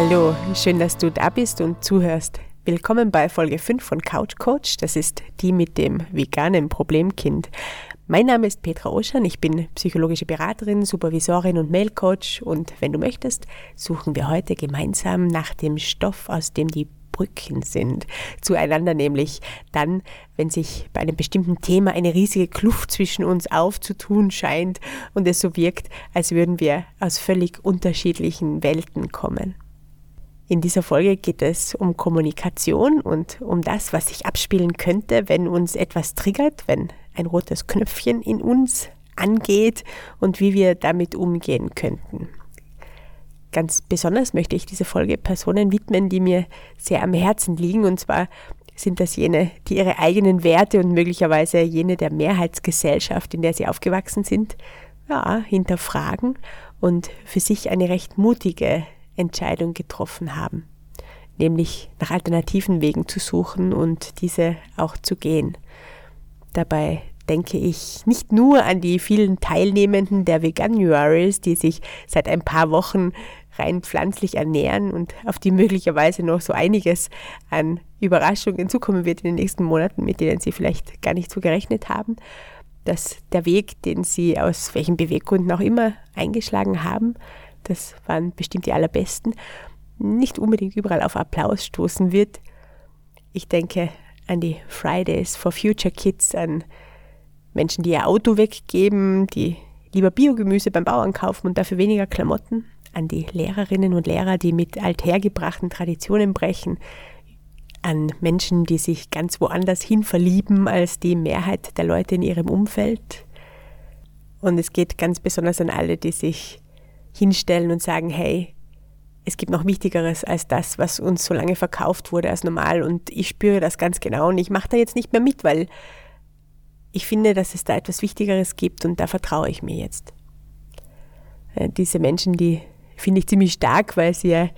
Hallo, schön, dass du da bist und zuhörst. Willkommen bei Folge 5 von Couch Coach. Das ist die mit dem veganen Problemkind. Mein Name ist Petra Oschan, ich bin psychologische Beraterin, Supervisorin und Mailcoach und wenn du möchtest, suchen wir heute gemeinsam nach dem Stoff, aus dem die Brücken sind zueinander, nämlich dann, wenn sich bei einem bestimmten Thema eine riesige Kluft zwischen uns aufzutun scheint und es so wirkt, als würden wir aus völlig unterschiedlichen Welten kommen. In dieser Folge geht es um Kommunikation und um das, was sich abspielen könnte, wenn uns etwas triggert, wenn ein rotes Knöpfchen in uns angeht und wie wir damit umgehen könnten. Ganz besonders möchte ich diese Folge Personen widmen, die mir sehr am Herzen liegen, und zwar sind das jene, die ihre eigenen Werte und möglicherweise jene der Mehrheitsgesellschaft, in der sie aufgewachsen sind, ja, hinterfragen und für sich eine recht mutige Entscheidung getroffen haben, nämlich nach alternativen Wegen zu suchen und diese auch zu gehen. Dabei denke ich nicht nur an die vielen Teilnehmenden der Veganuaries, die sich seit ein paar Wochen rein pflanzlich ernähren und auf die möglicherweise noch so einiges an Überraschungen zukommen wird in den nächsten Monaten, mit denen sie vielleicht gar nicht so gerechnet haben, dass der Weg, den sie aus welchen Beweggründen auch immer eingeschlagen haben, das waren bestimmt die allerbesten, nicht unbedingt überall auf Applaus stoßen wird. Ich denke an die Fridays for Future Kids, an Menschen, die ihr Auto weggeben, die lieber Biogemüse beim Bauern kaufen und dafür weniger Klamotten, an die Lehrerinnen und Lehrer, die mit althergebrachten Traditionen brechen, an Menschen, die sich ganz woanders hin verlieben als die Mehrheit der Leute in ihrem Umfeld. Und es geht ganz besonders an alle, die sich hinstellen und sagen, hey, es gibt noch Wichtigeres als das, was uns so lange verkauft wurde als normal und ich spüre das ganz genau und ich mache da jetzt nicht mehr mit, weil ich finde, dass es da etwas Wichtigeres gibt und da vertraue ich mir jetzt. Äh, diese Menschen, die finde ich ziemlich stark, weil sie ja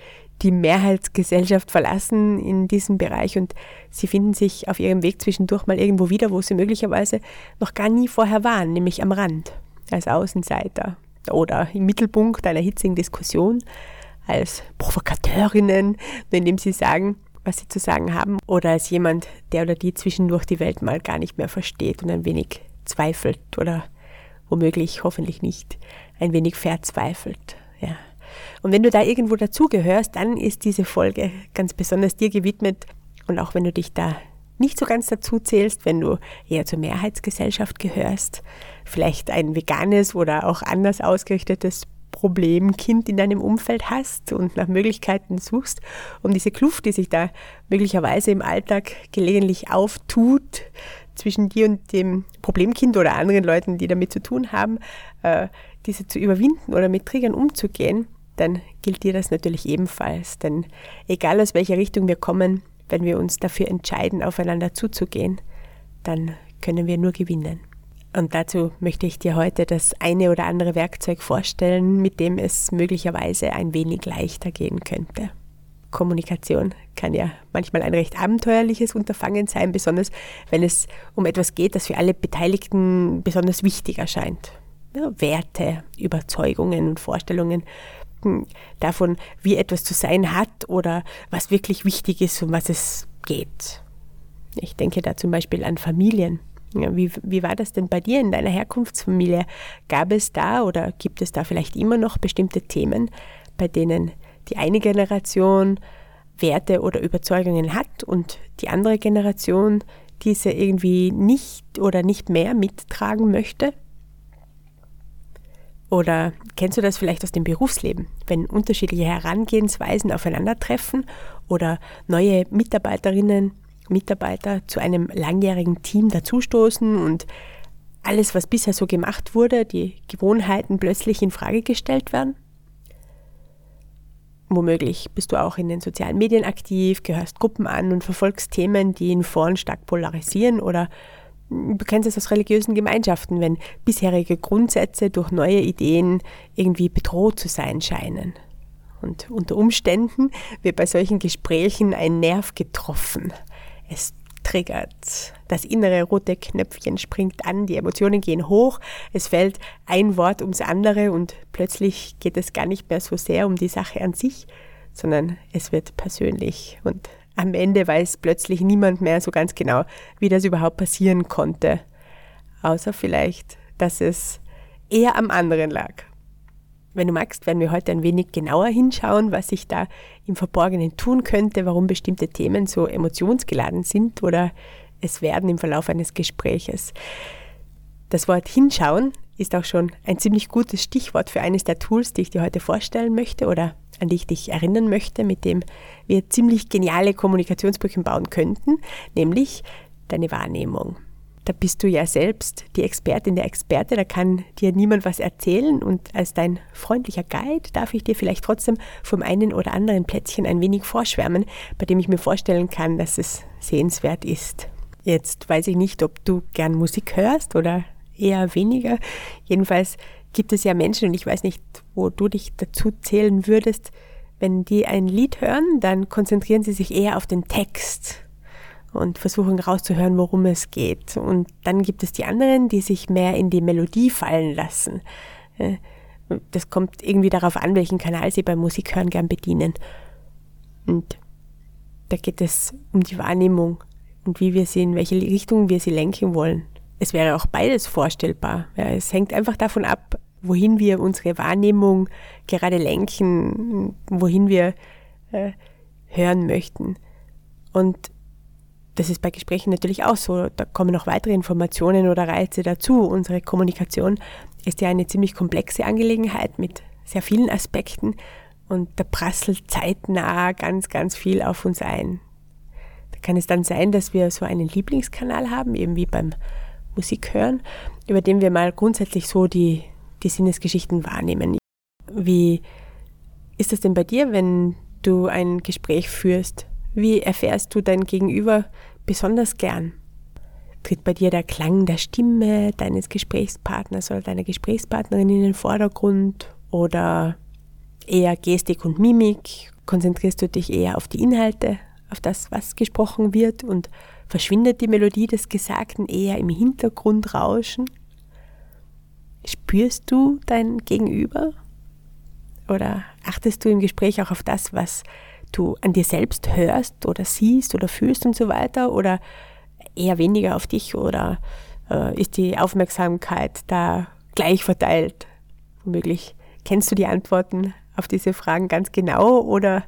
die Mehrheitsgesellschaft verlassen in diesem Bereich und sie finden sich auf ihrem Weg zwischendurch mal irgendwo wieder, wo sie möglicherweise noch gar nie vorher waren, nämlich am Rand, als Außenseiter oder im Mittelpunkt einer hitzigen Diskussion als Provokateurinnen, indem sie sagen, was sie zu sagen haben, oder als jemand, der oder die zwischendurch die Welt mal gar nicht mehr versteht und ein wenig zweifelt oder womöglich, hoffentlich nicht, ein wenig verzweifelt. Ja. Und wenn du da irgendwo dazugehörst, dann ist diese Folge ganz besonders dir gewidmet. Und auch wenn du dich da nicht so ganz dazu zählst, wenn du eher zur Mehrheitsgesellschaft gehörst, vielleicht ein veganes oder auch anders ausgerichtetes Problemkind in deinem Umfeld hast und nach Möglichkeiten suchst, um diese Kluft, die sich da möglicherweise im Alltag gelegentlich auftut, zwischen dir und dem Problemkind oder anderen Leuten, die damit zu tun haben, äh, diese zu überwinden oder mit Triggern umzugehen, dann gilt dir das natürlich ebenfalls. Denn egal aus welcher Richtung wir kommen, wenn wir uns dafür entscheiden, aufeinander zuzugehen, dann können wir nur gewinnen. Und dazu möchte ich dir heute das eine oder andere Werkzeug vorstellen, mit dem es möglicherweise ein wenig leichter gehen könnte. Kommunikation kann ja manchmal ein recht abenteuerliches Unterfangen sein, besonders wenn es um etwas geht, das für alle Beteiligten besonders wichtig erscheint. Ja, Werte, Überzeugungen und Vorstellungen davon, wie etwas zu sein hat oder was wirklich wichtig ist, um was es geht. Ich denke da zum Beispiel an Familien. Wie, wie war das denn bei dir in deiner Herkunftsfamilie? Gab es da oder gibt es da vielleicht immer noch bestimmte Themen, bei denen die eine Generation Werte oder Überzeugungen hat und die andere Generation diese irgendwie nicht oder nicht mehr mittragen möchte? Oder kennst du das vielleicht aus dem Berufsleben, wenn unterschiedliche Herangehensweisen aufeinandertreffen oder neue Mitarbeiterinnen Mitarbeiter zu einem langjährigen Team dazustoßen und alles, was bisher so gemacht wurde, die Gewohnheiten plötzlich in Frage gestellt werden? Womöglich bist du auch in den sozialen Medien aktiv, gehörst Gruppen an und verfolgst Themen, die in Foren stark polarisieren oder du kennst es aus religiösen Gemeinschaften, wenn bisherige Grundsätze durch neue Ideen irgendwie bedroht zu sein scheinen. Und unter Umständen wird bei solchen Gesprächen ein Nerv getroffen, es triggert. Das innere rote Knöpfchen springt an, die Emotionen gehen hoch, es fällt ein Wort ums andere und plötzlich geht es gar nicht mehr so sehr um die Sache an sich, sondern es wird persönlich. Und am Ende weiß plötzlich niemand mehr so ganz genau, wie das überhaupt passieren konnte. Außer vielleicht, dass es eher am anderen lag. Wenn du magst, werden wir heute ein wenig genauer hinschauen, was sich da im Verborgenen tun könnte, warum bestimmte Themen so emotionsgeladen sind oder es werden im Verlauf eines Gespräches. Das Wort hinschauen ist auch schon ein ziemlich gutes Stichwort für eines der Tools, die ich dir heute vorstellen möchte oder an die ich dich erinnern möchte, mit dem wir ziemlich geniale Kommunikationsbrücken bauen könnten, nämlich deine Wahrnehmung. Da bist du ja selbst die Expertin der Experte, da kann dir niemand was erzählen und als dein freundlicher Guide darf ich dir vielleicht trotzdem vom einen oder anderen Plätzchen ein wenig vorschwärmen, bei dem ich mir vorstellen kann, dass es sehenswert ist. Jetzt weiß ich nicht, ob du gern Musik hörst oder eher weniger. Jedenfalls gibt es ja Menschen, und ich weiß nicht, wo du dich dazu zählen würdest, wenn die ein Lied hören, dann konzentrieren sie sich eher auf den Text und versuchen rauszuhören, worum es geht. Und dann gibt es die anderen, die sich mehr in die Melodie fallen lassen. Äh, das kommt irgendwie darauf an, welchen Kanal sie beim Musikhören gern bedienen. Und da geht es um die Wahrnehmung und wie wir sie, in welche Richtung wir sie lenken wollen. Es wäre auch beides vorstellbar. Ja, es hängt einfach davon ab, wohin wir unsere Wahrnehmung gerade lenken, wohin wir äh, hören möchten. Und das ist bei Gesprächen natürlich auch so. Da kommen noch weitere Informationen oder Reize dazu. Unsere Kommunikation ist ja eine ziemlich komplexe Angelegenheit mit sehr vielen Aspekten und da prasselt zeitnah ganz, ganz viel auf uns ein. Da kann es dann sein, dass wir so einen Lieblingskanal haben, eben wie beim Musik hören, über den wir mal grundsätzlich so die, die Sinnesgeschichten wahrnehmen. Wie ist das denn bei dir, wenn du ein Gespräch führst? Wie erfährst du dein Gegenüber besonders gern? Tritt bei dir der Klang der Stimme deines Gesprächspartners oder deiner Gesprächspartnerin in den Vordergrund oder eher Gestik und Mimik? Konzentrierst du dich eher auf die Inhalte, auf das, was gesprochen wird und verschwindet die Melodie des Gesagten eher im Hintergrund rauschen? Spürst du dein Gegenüber? Oder achtest du im Gespräch auch auf das, was du an dir selbst hörst oder siehst oder fühlst und so weiter oder eher weniger auf dich oder äh, ist die Aufmerksamkeit da gleich verteilt? Womöglich kennst du die Antworten auf diese Fragen ganz genau oder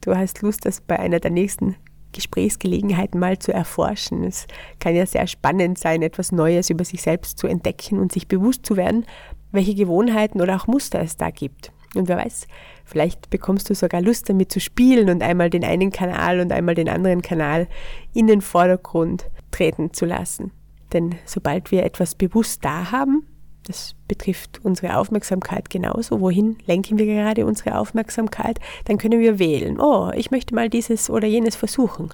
du hast Lust, das bei einer der nächsten Gesprächsgelegenheiten mal zu erforschen. Es kann ja sehr spannend sein, etwas Neues über sich selbst zu entdecken und sich bewusst zu werden, welche Gewohnheiten oder auch Muster es da gibt. Und wer weiß, vielleicht bekommst du sogar Lust damit zu spielen und einmal den einen Kanal und einmal den anderen Kanal in den Vordergrund treten zu lassen. Denn sobald wir etwas bewusst da haben, das betrifft unsere Aufmerksamkeit genauso, wohin lenken wir gerade unsere Aufmerksamkeit, dann können wir wählen, oh, ich möchte mal dieses oder jenes versuchen.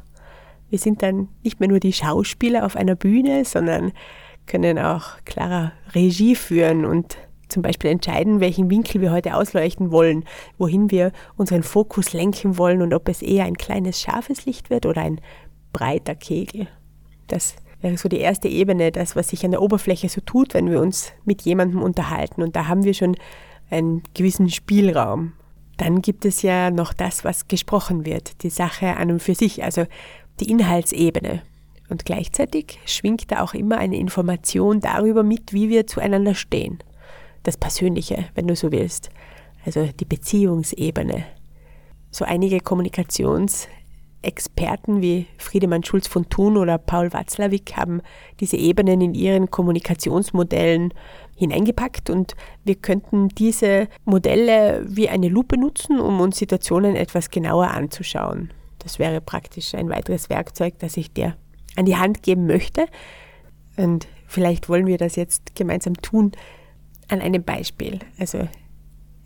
Wir sind dann nicht mehr nur die Schauspieler auf einer Bühne, sondern können auch klarer Regie führen und zum Beispiel entscheiden, welchen Winkel wir heute ausleuchten wollen, wohin wir unseren Fokus lenken wollen und ob es eher ein kleines scharfes Licht wird oder ein breiter Kegel. Das wäre so die erste Ebene, das, was sich an der Oberfläche so tut, wenn wir uns mit jemandem unterhalten. Und da haben wir schon einen gewissen Spielraum. Dann gibt es ja noch das, was gesprochen wird, die Sache an und für sich, also die Inhaltsebene. Und gleichzeitig schwingt da auch immer eine Information darüber mit, wie wir zueinander stehen das Persönliche, wenn du so willst. Also die Beziehungsebene. So einige Kommunikationsexperten wie Friedemann Schulz von Thun oder Paul Watzlawick haben diese Ebenen in ihren Kommunikationsmodellen hineingepackt und wir könnten diese Modelle wie eine Lupe nutzen, um uns Situationen etwas genauer anzuschauen. Das wäre praktisch ein weiteres Werkzeug, das ich dir an die Hand geben möchte. Und vielleicht wollen wir das jetzt gemeinsam tun, an einem Beispiel. Also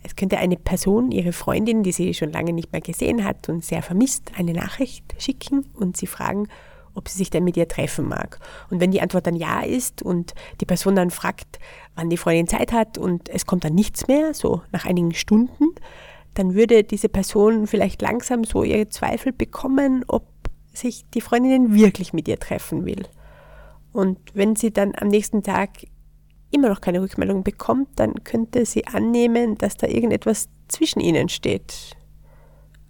es könnte eine Person, ihre Freundin, die sie schon lange nicht mehr gesehen hat und sehr vermisst, eine Nachricht schicken und sie fragen, ob sie sich denn mit ihr treffen mag. Und wenn die Antwort dann ja ist und die Person dann fragt, wann die Freundin Zeit hat und es kommt dann nichts mehr, so nach einigen Stunden, dann würde diese Person vielleicht langsam so ihre Zweifel bekommen, ob sich die Freundin wirklich mit ihr treffen will. Und wenn sie dann am nächsten Tag immer noch keine Rückmeldung bekommt, dann könnte sie annehmen, dass da irgendetwas zwischen ihnen steht.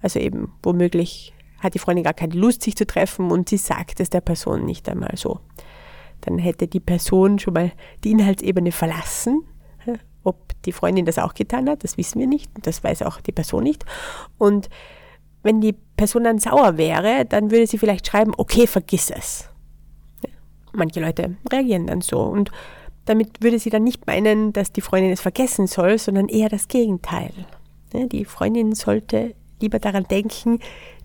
Also eben womöglich hat die Freundin gar keine Lust, sich zu treffen und sie sagt es der Person nicht einmal so. Dann hätte die Person schon mal die Inhaltsebene verlassen. Ob die Freundin das auch getan hat, das wissen wir nicht. Das weiß auch die Person nicht. Und wenn die Person dann sauer wäre, dann würde sie vielleicht schreiben, okay, vergiss es. Manche Leute reagieren dann so und damit würde sie dann nicht meinen, dass die Freundin es vergessen soll, sondern eher das Gegenteil. Die Freundin sollte lieber daran denken,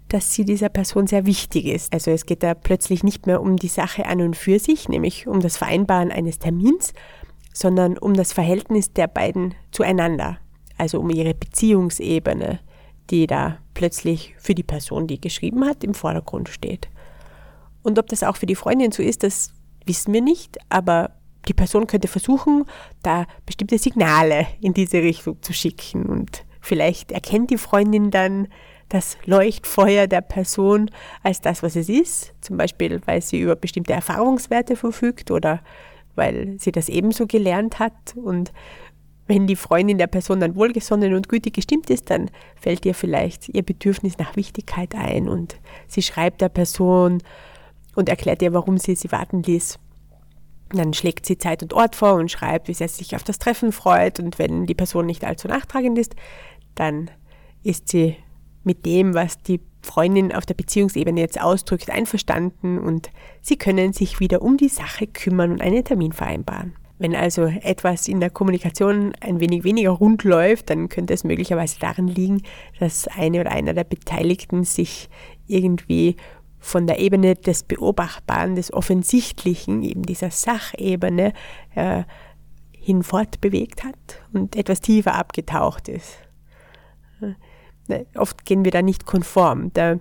dass sie dieser Person sehr wichtig ist. Also es geht da plötzlich nicht mehr um die Sache an und für sich, nämlich um das Vereinbaren eines Termins, sondern um das Verhältnis der beiden zueinander, also um ihre Beziehungsebene, die da plötzlich für die Person, die geschrieben hat, im Vordergrund steht. Und ob das auch für die Freundin so ist, das wissen wir nicht, aber die Person könnte versuchen, da bestimmte Signale in diese Richtung zu schicken. Und vielleicht erkennt die Freundin dann, das Leuchtfeuer der Person als das, was es ist, zum Beispiel weil sie über bestimmte Erfahrungswerte verfügt oder weil sie das ebenso gelernt hat. Und wenn die Freundin der Person dann wohlgesonnen und gütig gestimmt ist, dann fällt ihr vielleicht ihr Bedürfnis nach Wichtigkeit ein. Und sie schreibt der Person und erklärt ihr, warum sie sie warten ließ. Dann schlägt sie Zeit und Ort vor und schreibt, wie sie sich auf das Treffen freut und wenn die Person nicht allzu nachtragend ist, dann ist sie mit dem, was die Freundin auf der Beziehungsebene jetzt ausdrückt, einverstanden und sie können sich wieder um die Sache kümmern und einen Termin vereinbaren. Wenn also etwas in der Kommunikation ein wenig weniger rund läuft, dann könnte es möglicherweise daran liegen, dass eine oder einer der Beteiligten sich irgendwie von der Ebene des Beobachtbaren, des Offensichtlichen, eben dieser Sachebene, äh, hinfort bewegt hat und etwas tiefer abgetaucht ist. Ne, oft gehen wir da nicht konform. Da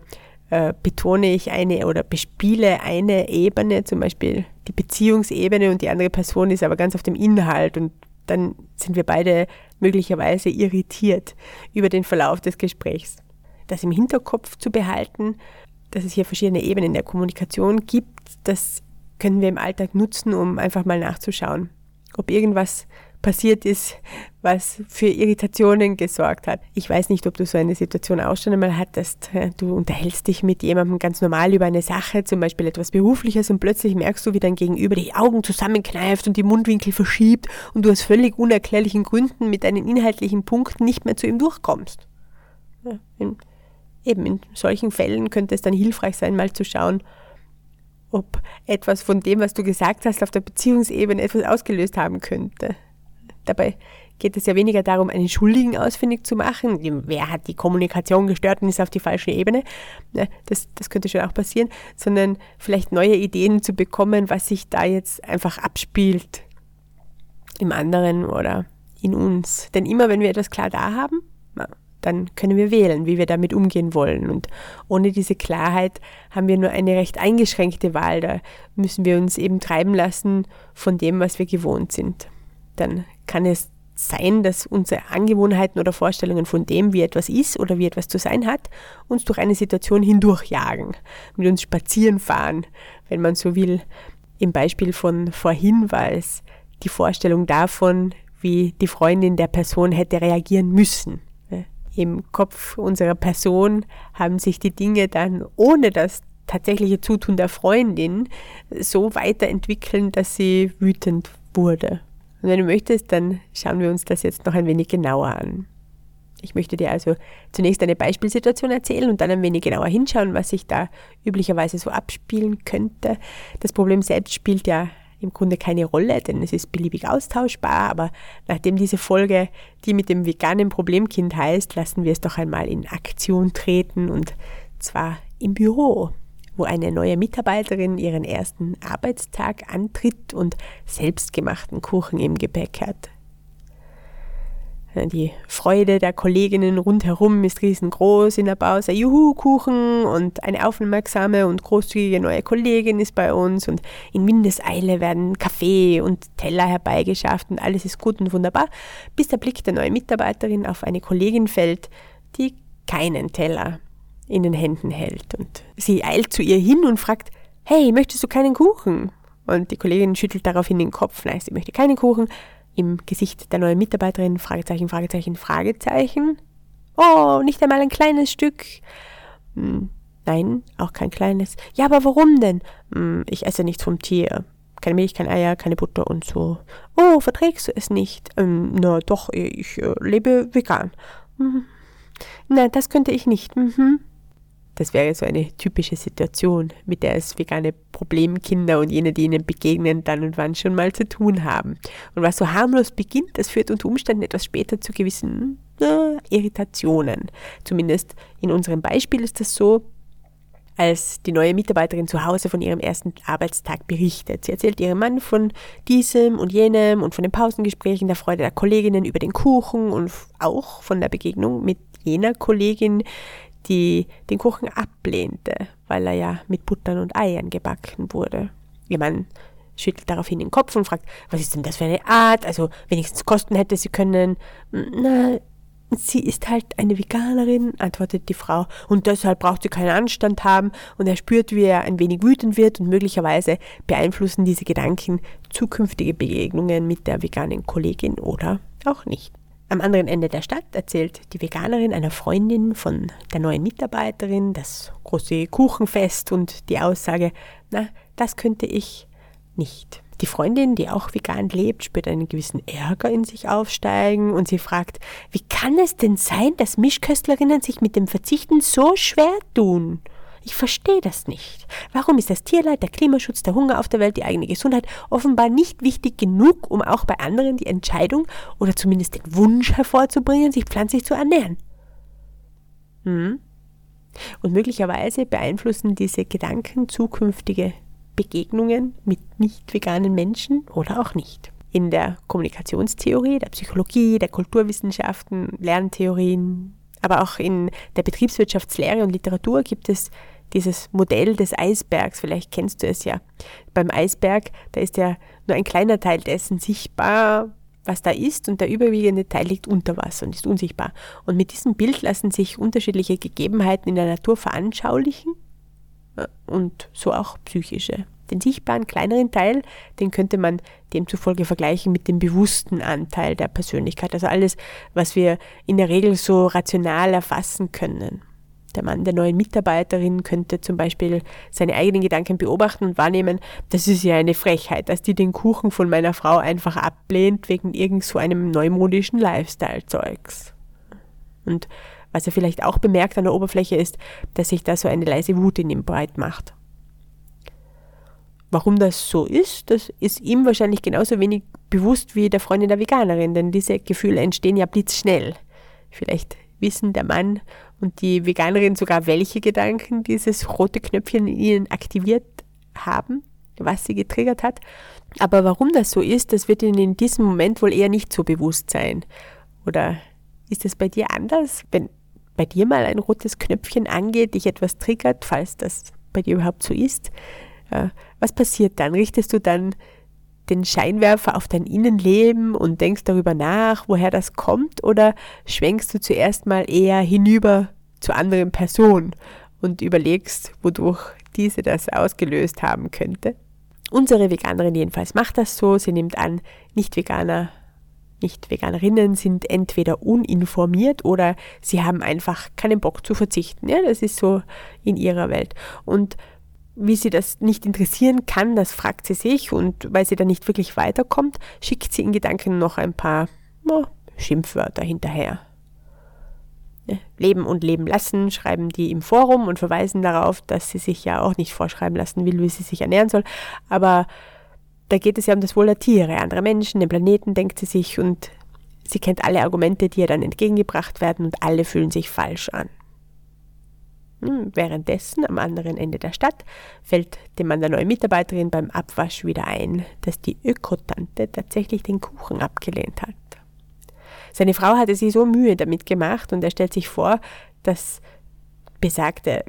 äh, betone ich eine oder bespiele eine Ebene, zum Beispiel die Beziehungsebene und die andere Person ist aber ganz auf dem Inhalt und dann sind wir beide möglicherweise irritiert über den Verlauf des Gesprächs. Das im Hinterkopf zu behalten, dass es hier verschiedene Ebenen der Kommunikation gibt, das können wir im Alltag nutzen, um einfach mal nachzuschauen, ob irgendwas passiert ist, was für Irritationen gesorgt hat. Ich weiß nicht, ob du so eine Situation auch schon einmal hattest. Du unterhältst dich mit jemandem ganz normal über eine Sache, zum Beispiel etwas Berufliches, und plötzlich merkst du, wie dein Gegenüber die Augen zusammenkneift und die Mundwinkel verschiebt und du aus völlig unerklärlichen Gründen mit deinen inhaltlichen Punkten nicht mehr zu ihm durchkommst. Ja, eben in solchen Fällen könnte es dann hilfreich sein, mal zu schauen, ob etwas von dem, was du gesagt hast, auf der Beziehungsebene etwas ausgelöst haben könnte. Dabei geht es ja weniger darum, einen Schuldigen ausfindig zu machen. Wer hat die Kommunikation gestört und ist auf die falsche Ebene? Ne, das, das könnte schon auch passieren, sondern vielleicht neue Ideen zu bekommen, was sich da jetzt einfach abspielt im anderen oder in uns. Denn immer wenn wir etwas klar da haben, dann können wir wählen, wie wir damit umgehen wollen. Und ohne diese Klarheit haben wir nur eine recht eingeschränkte Wahl. Da müssen wir uns eben treiben lassen von dem, was wir gewohnt sind dann kann es sein, dass unsere Angewohnheiten oder Vorstellungen von dem, wie etwas ist oder wie etwas zu sein hat, uns durch eine Situation hindurchjagen, mit uns spazieren fahren, wenn man so will. Im Beispiel von vorhin war es die Vorstellung davon, wie die Freundin der Person hätte reagieren müssen. Im Kopf unserer Person haben sich die Dinge dann ohne das tatsächliche Zutun der Freundin so weiterentwickeln, dass sie wütend wurde. Und wenn du möchtest, dann schauen wir uns das jetzt noch ein wenig genauer an. Ich möchte dir also zunächst eine Beispielsituation erzählen und dann ein wenig genauer hinschauen, was sich da üblicherweise so abspielen könnte. Das Problem selbst spielt ja im Grunde keine Rolle, denn es ist beliebig austauschbar, aber nachdem diese Folge die mit dem veganen Problemkind heißt, lassen wir es doch einmal in Aktion treten und zwar im Büro wo eine neue Mitarbeiterin ihren ersten Arbeitstag antritt und selbstgemachten Kuchen im Gepäck hat. Die Freude der Kolleginnen rundherum ist riesengroß in der Pause. Juhu, Kuchen und eine aufmerksame und großzügige neue Kollegin ist bei uns und in Windeseile werden Kaffee und Teller herbeigeschafft und alles ist gut und wunderbar, bis der Blick der neuen Mitarbeiterin auf eine Kollegin fällt, die keinen Teller in den Händen hält. Und sie eilt zu ihr hin und fragt, hey, möchtest du keinen Kuchen? Und die Kollegin schüttelt daraufhin den Kopf, nein, sie möchte keinen Kuchen. Im Gesicht der neuen Mitarbeiterin, Fragezeichen, Fragezeichen, Fragezeichen. Oh, nicht einmal ein kleines Stück. Hm, nein, auch kein kleines. Ja, aber warum denn? Hm, ich esse nichts vom Tier. Keine Milch, kein Eier, keine Butter und so. Oh, verträgst du es nicht? Ähm, na doch, ich äh, lebe vegan. Mhm. Nein, das könnte ich nicht. Mhm. Das wäre so eine typische Situation, mit der es vegane Problemkinder und jene, die ihnen begegnen, dann und wann schon mal zu tun haben. Und was so harmlos beginnt, das führt unter Umständen etwas später zu gewissen äh, Irritationen. Zumindest in unserem Beispiel ist das so, als die neue Mitarbeiterin zu Hause von ihrem ersten Arbeitstag berichtet. Sie erzählt ihrem Mann von diesem und jenem und von den Pausengesprächen, der Freude der Kolleginnen über den Kuchen und auch von der Begegnung mit jener Kollegin, die den Kuchen ablehnte, weil er ja mit Buttern und Eiern gebacken wurde. Ihr Mann schüttelt daraufhin den Kopf und fragt, was ist denn das für eine Art? Also wenigstens Kosten hätte sie können. Na, sie ist halt eine Veganerin, antwortet die Frau, und deshalb braucht sie keinen Anstand haben, und er spürt, wie er ein wenig wütend wird, und möglicherweise beeinflussen diese Gedanken zukünftige Begegnungen mit der veganen Kollegin oder auch nicht. Am anderen Ende der Stadt erzählt die Veganerin einer Freundin von der neuen Mitarbeiterin das große Kuchenfest und die Aussage, na, das könnte ich nicht. Die Freundin, die auch vegan lebt, spürt einen gewissen Ärger in sich aufsteigen und sie fragt, wie kann es denn sein, dass Mischköstlerinnen sich mit dem Verzichten so schwer tun? Ich verstehe das nicht. Warum ist das Tierleid, der Klimaschutz, der Hunger auf der Welt, die eigene Gesundheit offenbar nicht wichtig genug, um auch bei anderen die Entscheidung oder zumindest den Wunsch hervorzubringen, sich pflanzlich zu ernähren? Hm? Und möglicherweise beeinflussen diese Gedanken zukünftige Begegnungen mit nicht veganen Menschen oder auch nicht. In der Kommunikationstheorie, der Psychologie, der Kulturwissenschaften, Lerntheorien, aber auch in der Betriebswirtschaftslehre und Literatur gibt es dieses Modell des Eisbergs, vielleicht kennst du es ja. Beim Eisberg, da ist ja nur ein kleiner Teil dessen sichtbar, was da ist, und der überwiegende Teil liegt unter Wasser und ist unsichtbar. Und mit diesem Bild lassen sich unterschiedliche Gegebenheiten in der Natur veranschaulichen äh, und so auch psychische. Den sichtbaren kleineren Teil, den könnte man demzufolge vergleichen mit dem bewussten Anteil der Persönlichkeit, also alles, was wir in der Regel so rational erfassen können. Der Mann der neuen Mitarbeiterin könnte zum Beispiel seine eigenen Gedanken beobachten und wahrnehmen, das ist ja eine Frechheit, dass die den Kuchen von meiner Frau einfach ablehnt wegen irgend so einem neumodischen Lifestyle-Zeugs. Und was er vielleicht auch bemerkt an der Oberfläche ist, dass sich da so eine leise Wut in ihm breit macht. Warum das so ist, das ist ihm wahrscheinlich genauso wenig bewusst wie der Freundin der Veganerin, denn diese Gefühle entstehen ja blitzschnell. Vielleicht wissen der Mann und die Veganerin sogar, welche Gedanken dieses rote Knöpfchen in ihnen aktiviert haben, was sie getriggert hat. Aber warum das so ist, das wird ihnen in diesem Moment wohl eher nicht so bewusst sein. Oder ist es bei dir anders, wenn bei dir mal ein rotes Knöpfchen angeht, dich etwas triggert, falls das bei dir überhaupt so ist? Was passiert dann? Richtest du dann den Scheinwerfer auf dein Innenleben und denkst darüber nach, woher das kommt, oder schwenkst du zuerst mal eher hinüber zur anderen Person und überlegst, wodurch diese das ausgelöst haben könnte? Unsere Veganerin jedenfalls macht das so. Sie nimmt an, Nicht-Veganer, Nicht-Veganerinnen sind entweder uninformiert oder sie haben einfach keinen Bock zu verzichten. Ja, das ist so in ihrer Welt. Und wie sie das nicht interessieren kann, das fragt sie sich und weil sie da nicht wirklich weiterkommt, schickt sie in Gedanken noch ein paar oh, Schimpfwörter hinterher. Leben und leben lassen, schreiben die im Forum und verweisen darauf, dass sie sich ja auch nicht vorschreiben lassen will, wie sie sich ernähren soll. Aber da geht es ja um das Wohl der Tiere, andere Menschen, den Planeten, denkt sie sich und sie kennt alle Argumente, die ihr dann entgegengebracht werden und alle fühlen sich falsch an. Hm, währenddessen am anderen Ende der Stadt fällt dem Mann der neuen Mitarbeiterin beim Abwasch wieder ein, dass die Ökotante tatsächlich den Kuchen abgelehnt hat. Seine Frau hatte sich so Mühe damit gemacht und er stellt sich vor, dass besagte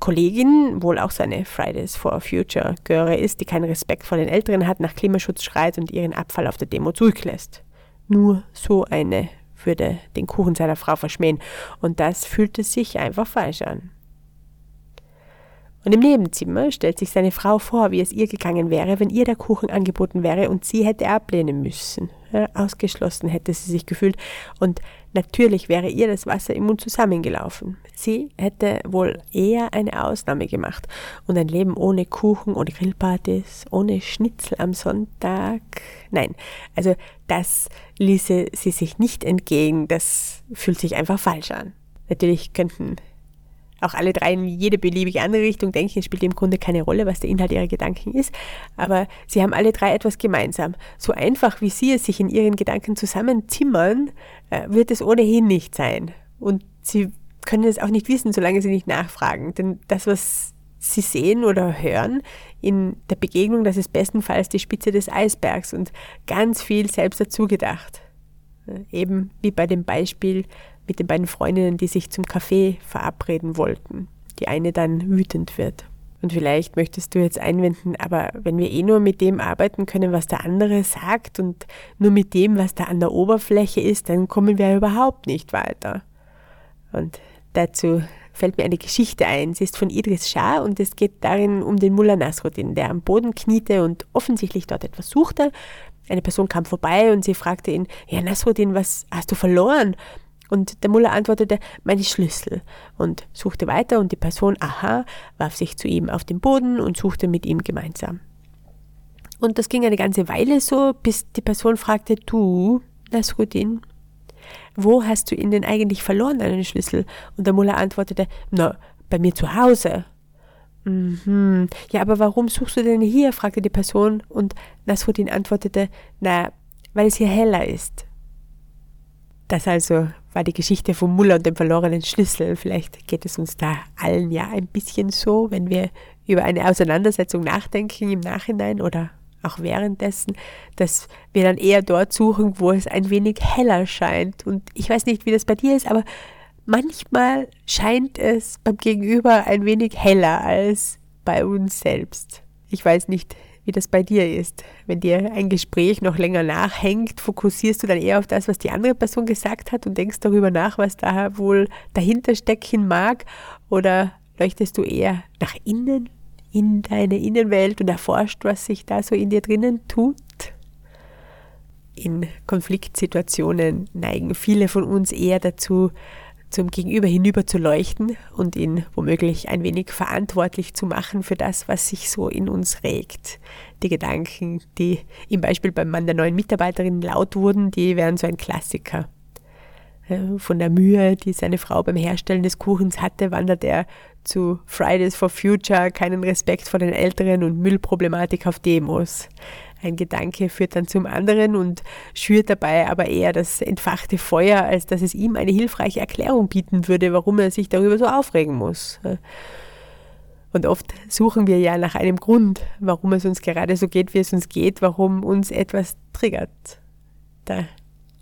Kollegin, wohl auch seine Fridays for Future Göre ist, die keinen Respekt vor den Älteren hat, nach Klimaschutz schreit und ihren Abfall auf der Demo zurücklässt. Nur so eine würde den Kuchen seiner Frau verschmähen und das fühlte sich einfach falsch an. Und im Nebenzimmer stellt sich seine Frau vor, wie es ihr gegangen wäre, wenn ihr der Kuchen angeboten wäre und sie hätte ablehnen müssen. Ja, ausgeschlossen hätte sie sich gefühlt und natürlich wäre ihr das Wasser im Mund zusammengelaufen. Sie hätte wohl eher eine Ausnahme gemacht und ein Leben ohne Kuchen, ohne Grillpartys, ohne Schnitzel am Sonntag. Nein, also das ließe sie sich nicht entgehen, das fühlt sich einfach falsch an. Natürlich könnten auch alle drei in jede beliebige andere Richtung denken. Spielt im Grunde keine Rolle, was der Inhalt ihrer Gedanken ist. Aber sie haben alle drei etwas gemeinsam. So einfach, wie sie es sich in ihren Gedanken zusammenzimmern, äh, wird es ohnehin nicht sein. Und sie können es auch nicht wissen, solange sie nicht nachfragen. Denn das, was sie sehen oder hören in der Begegnung, das ist bestenfalls die Spitze des Eisbergs und ganz viel selbst dazu gedacht. Äh, eben wie bei dem Beispiel mit den beiden Freundinnen, die sich zum Kaffee verabreden wollten. Die eine dann wütend wird. Und vielleicht möchtest du jetzt einwenden, aber wenn wir eh nur mit dem arbeiten können, was der andere sagt und nur mit dem, was da an der Oberfläche ist, dann kommen wir überhaupt nicht weiter. Und dazu fällt mir eine Geschichte ein. Sie ist von Idris Shah und es geht darin um den Mullah Nasruddin, der am Boden kniete und offensichtlich dort etwas suchte. Eine Person kam vorbei und sie fragte ihn, ja Nasruddin, was hast du verloren? Und der Mullah antwortete, meine Schlüssel und suchte weiter und die Person, aha, warf sich zu ihm auf den Boden und suchte mit ihm gemeinsam. Und das ging eine ganze Weile so, bis die Person fragte, du, Nasruddin, wo hast du ihn denn eigentlich verloren, deinen Schlüssel? Und der Mullah antwortete, na, bei mir zu Hause. Mhm. Ja, aber warum suchst du denn hier? fragte die Person und Nasruddin antwortete, na, weil es hier heller ist. Das also war die Geschichte von Muller und dem verlorenen Schlüssel. Vielleicht geht es uns da allen ja ein bisschen so, wenn wir über eine Auseinandersetzung nachdenken im Nachhinein oder auch währenddessen, dass wir dann eher dort suchen, wo es ein wenig heller scheint. Und ich weiß nicht, wie das bei dir ist, aber manchmal scheint es beim Gegenüber ein wenig heller als bei uns selbst. Ich weiß nicht, wie das bei dir ist. Wenn dir ein Gespräch noch länger nachhängt, fokussierst du dann eher auf das, was die andere Person gesagt hat und denkst darüber nach, was da wohl dahinter stecken mag? Oder leuchtest du eher nach innen, in deine Innenwelt und erforscht, was sich da so in dir drinnen tut? In Konfliktsituationen neigen viele von uns eher dazu, zum Gegenüber hinüber zu leuchten und ihn womöglich ein wenig verantwortlich zu machen für das, was sich so in uns regt. Die Gedanken, die im Beispiel beim Mann der neuen Mitarbeiterin laut wurden, die wären so ein Klassiker. Von der Mühe, die seine Frau beim Herstellen des Kuchens hatte, wandert er zu Fridays for Future, keinen Respekt vor den Älteren und Müllproblematik auf Demos. Ein Gedanke führt dann zum anderen und schürt dabei aber eher das entfachte Feuer, als dass es ihm eine hilfreiche Erklärung bieten würde, warum er sich darüber so aufregen muss. Und oft suchen wir ja nach einem Grund, warum es uns gerade so geht, wie es uns geht, warum uns etwas triggert. Da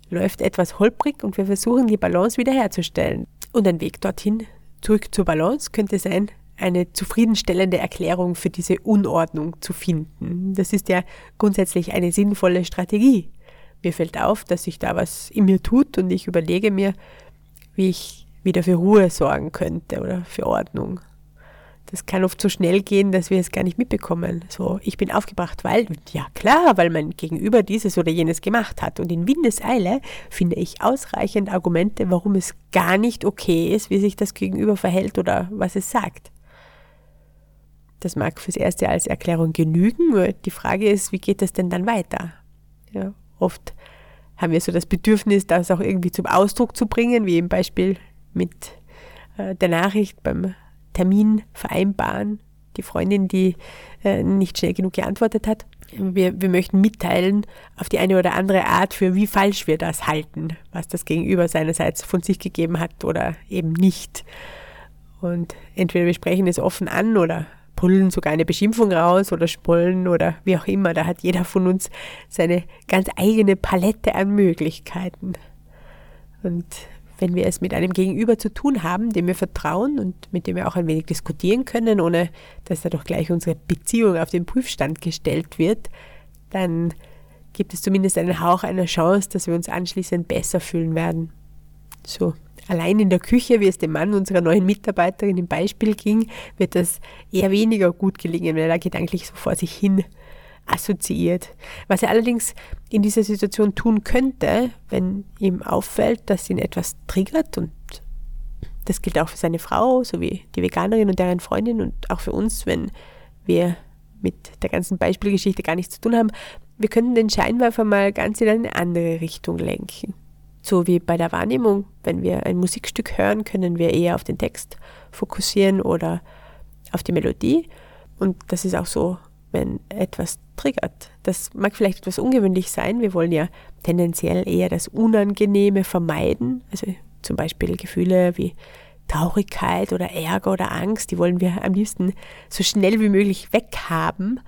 läuft etwas holprig und wir versuchen die Balance wiederherzustellen. Und ein Weg dorthin, zurück zur Balance, könnte sein, eine zufriedenstellende Erklärung für diese Unordnung zu finden. Das ist ja grundsätzlich eine sinnvolle Strategie. Mir fällt auf, dass sich da was in mir tut und ich überlege mir, wie ich wieder für Ruhe sorgen könnte oder für Ordnung. Das kann oft so schnell gehen, dass wir es gar nicht mitbekommen. So, ich bin aufgebracht, weil, ja klar, weil mein Gegenüber dieses oder jenes gemacht hat. Und in Windeseile finde ich ausreichend Argumente, warum es gar nicht okay ist, wie sich das Gegenüber verhält oder was es sagt. Das mag fürs Erste als Erklärung genügen. Die Frage ist, wie geht das denn dann weiter? Ja, oft haben wir so das Bedürfnis, das auch irgendwie zum Ausdruck zu bringen, wie im Beispiel mit äh, der Nachricht beim Termin vereinbaren. Die Freundin, die äh, nicht schnell genug geantwortet hat. Wir, wir möchten mitteilen auf die eine oder andere Art, für wie falsch wir das halten, was das Gegenüber seinerseits von sich gegeben hat oder eben nicht. Und entweder wir sprechen es offen an oder brüllen sogar eine Beschimpfung raus oder spollen oder wie auch immer. Da hat jeder von uns seine ganz eigene Palette an Möglichkeiten. Und wenn wir es mit einem Gegenüber zu tun haben, dem wir vertrauen und mit dem wir auch ein wenig diskutieren können, ohne dass dadurch gleich unsere Beziehung auf den Prüfstand gestellt wird, dann gibt es zumindest einen Hauch einer Chance, dass wir uns anschließend besser fühlen werden. So allein in der Küche, wie es dem Mann unserer neuen Mitarbeiterin im Beispiel ging, wird das eher weniger gut gelingen, wenn er da gedanklich so vor sich hin assoziiert. Was er allerdings in dieser Situation tun könnte, wenn ihm auffällt, dass ihn etwas triggert und das gilt auch für seine Frau sowie die Veganerin und deren Freundin und auch für uns, wenn wir mit der ganzen Beispielgeschichte gar nichts zu tun haben. Wir könnten den Scheinwerfer mal ganz in eine andere Richtung lenken. So wie bei der Wahrnehmung, wenn wir ein Musikstück hören, können wir eher auf den Text fokussieren oder auf die Melodie. Und das ist auch so, wenn etwas triggert. Das mag vielleicht etwas ungewöhnlich sein. Wir wollen ja tendenziell eher das Unangenehme vermeiden. Also zum Beispiel Gefühle wie Traurigkeit oder Ärger oder Angst, die wollen wir am liebsten so schnell wie möglich weghaben.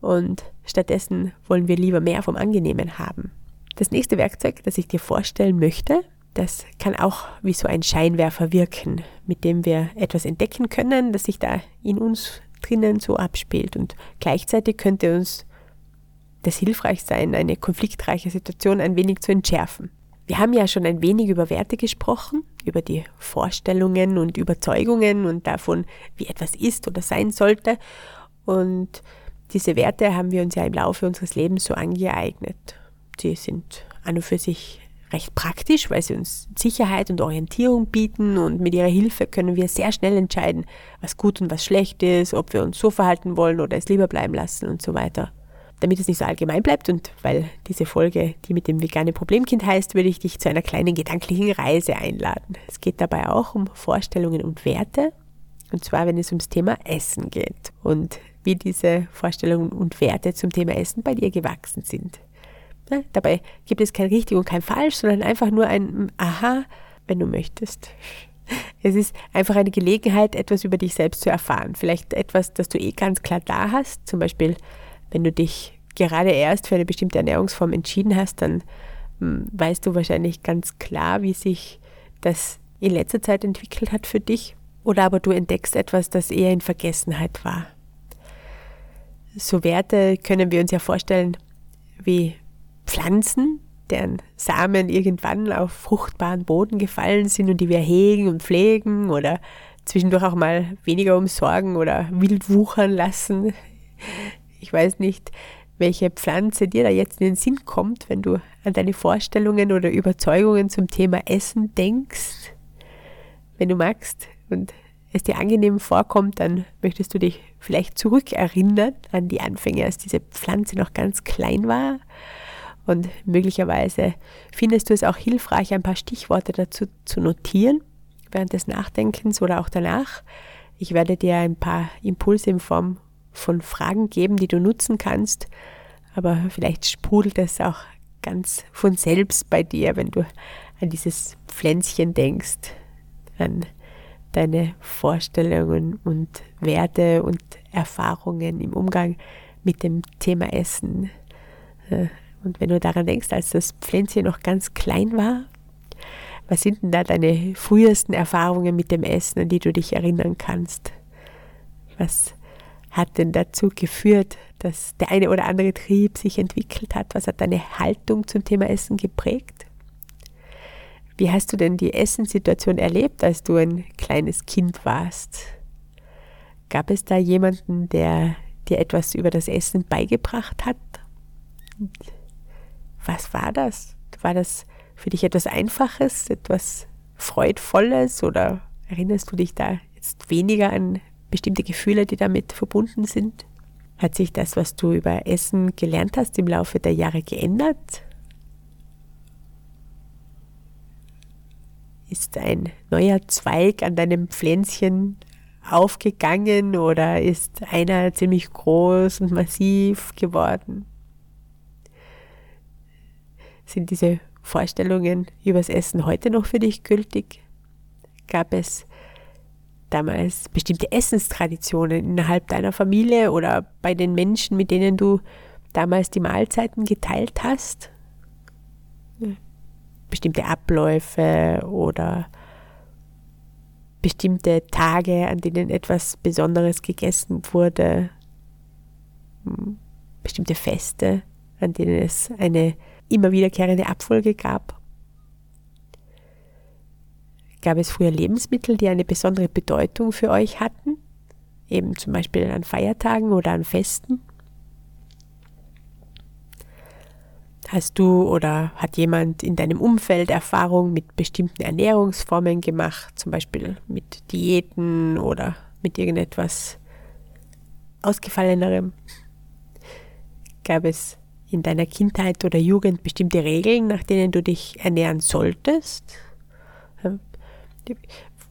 Und stattdessen wollen wir lieber mehr vom Angenehmen haben. Das nächste Werkzeug, das ich dir vorstellen möchte, das kann auch wie so ein Scheinwerfer wirken, mit dem wir etwas entdecken können, das sich da in uns drinnen so abspielt. Und gleichzeitig könnte uns das hilfreich sein, eine konfliktreiche Situation ein wenig zu entschärfen. Wir haben ja schon ein wenig über Werte gesprochen, über die Vorstellungen und Überzeugungen und davon, wie etwas ist oder sein sollte. Und diese Werte haben wir uns ja im Laufe unseres Lebens so angeeignet. Sie sind an und für sich recht praktisch, weil sie uns Sicherheit und Orientierung bieten und mit ihrer Hilfe können wir sehr schnell entscheiden, was gut und was schlecht ist, ob wir uns so verhalten wollen oder es lieber bleiben lassen und so weiter. Damit es nicht so allgemein bleibt und weil diese Folge, die mit dem vegane Problemkind heißt, würde ich dich zu einer kleinen gedanklichen Reise einladen. Es geht dabei auch um Vorstellungen und Werte, und zwar wenn es ums Thema Essen geht und wie diese Vorstellungen und Werte zum Thema Essen bei dir gewachsen sind. Ne? Dabei gibt es kein richtig und kein falsch, sondern einfach nur ein Aha, wenn du möchtest. Es ist einfach eine Gelegenheit, etwas über dich selbst zu erfahren. Vielleicht etwas, das du eh ganz klar da hast. Zum Beispiel, wenn du dich gerade erst für eine bestimmte Ernährungsform entschieden hast, dann hm, weißt du wahrscheinlich ganz klar, wie sich das in letzter Zeit entwickelt hat für dich. Oder aber du entdeckst etwas, das eher in Vergessenheit war. So Werte können wir uns ja vorstellen wie Pflanzen, deren Samen irgendwann auf fruchtbaren Boden gefallen sind und die wir hegen und pflegen oder zwischendurch auch mal weniger umsorgen oder wild wuchern lassen. Ich weiß nicht, welche Pflanze dir da jetzt in den Sinn kommt, wenn du an deine Vorstellungen oder Überzeugungen zum Thema Essen denkst. Wenn du magst und es dir angenehm vorkommt, dann möchtest du dich vielleicht zurückerinnern an die Anfänge, als diese Pflanze noch ganz klein war und möglicherweise findest du es auch hilfreich, ein paar Stichworte dazu zu notieren während des Nachdenkens oder auch danach. Ich werde dir ein paar Impulse in Form von Fragen geben, die du nutzen kannst, aber vielleicht sprudelt es auch ganz von selbst bei dir, wenn du an dieses Pflänzchen denkst, an deine Vorstellungen und Werte und Erfahrungen im Umgang mit dem Thema Essen. Und wenn du daran denkst, als das Pflänzchen noch ganz klein war, was sind denn da deine frühesten Erfahrungen mit dem Essen, an die du dich erinnern kannst? Was hat denn dazu geführt, dass der eine oder andere Trieb sich entwickelt hat? Was hat deine Haltung zum Thema Essen geprägt? Wie hast du denn die Essenssituation erlebt, als du ein kleines Kind warst? Gab es da jemanden, der dir etwas über das Essen beigebracht hat? Was war das? War das für dich etwas Einfaches, etwas Freudvolles oder erinnerst du dich da jetzt weniger an bestimmte Gefühle, die damit verbunden sind? Hat sich das, was du über Essen gelernt hast, im Laufe der Jahre geändert? Ist ein neuer Zweig an deinem Pflänzchen aufgegangen oder ist einer ziemlich groß und massiv geworden? Sind diese Vorstellungen übers Essen heute noch für dich gültig? Gab es damals bestimmte Essenstraditionen innerhalb deiner Familie oder bei den Menschen, mit denen du damals die Mahlzeiten geteilt hast? Bestimmte Abläufe oder bestimmte Tage, an denen etwas Besonderes gegessen wurde? Hm, bestimmte Feste, an denen es eine immer wiederkehrende Abfolge gab? Gab es früher Lebensmittel, die eine besondere Bedeutung für euch hatten? Eben zum Beispiel an Feiertagen oder an Festen? Hast du oder hat jemand in deinem Umfeld Erfahrung mit bestimmten Ernährungsformen gemacht, zum Beispiel mit Diäten oder mit irgendetwas Ausgefallenerem? Gab es in deiner Kindheit oder Jugend bestimmte Regeln, nach denen du dich ernähren solltest?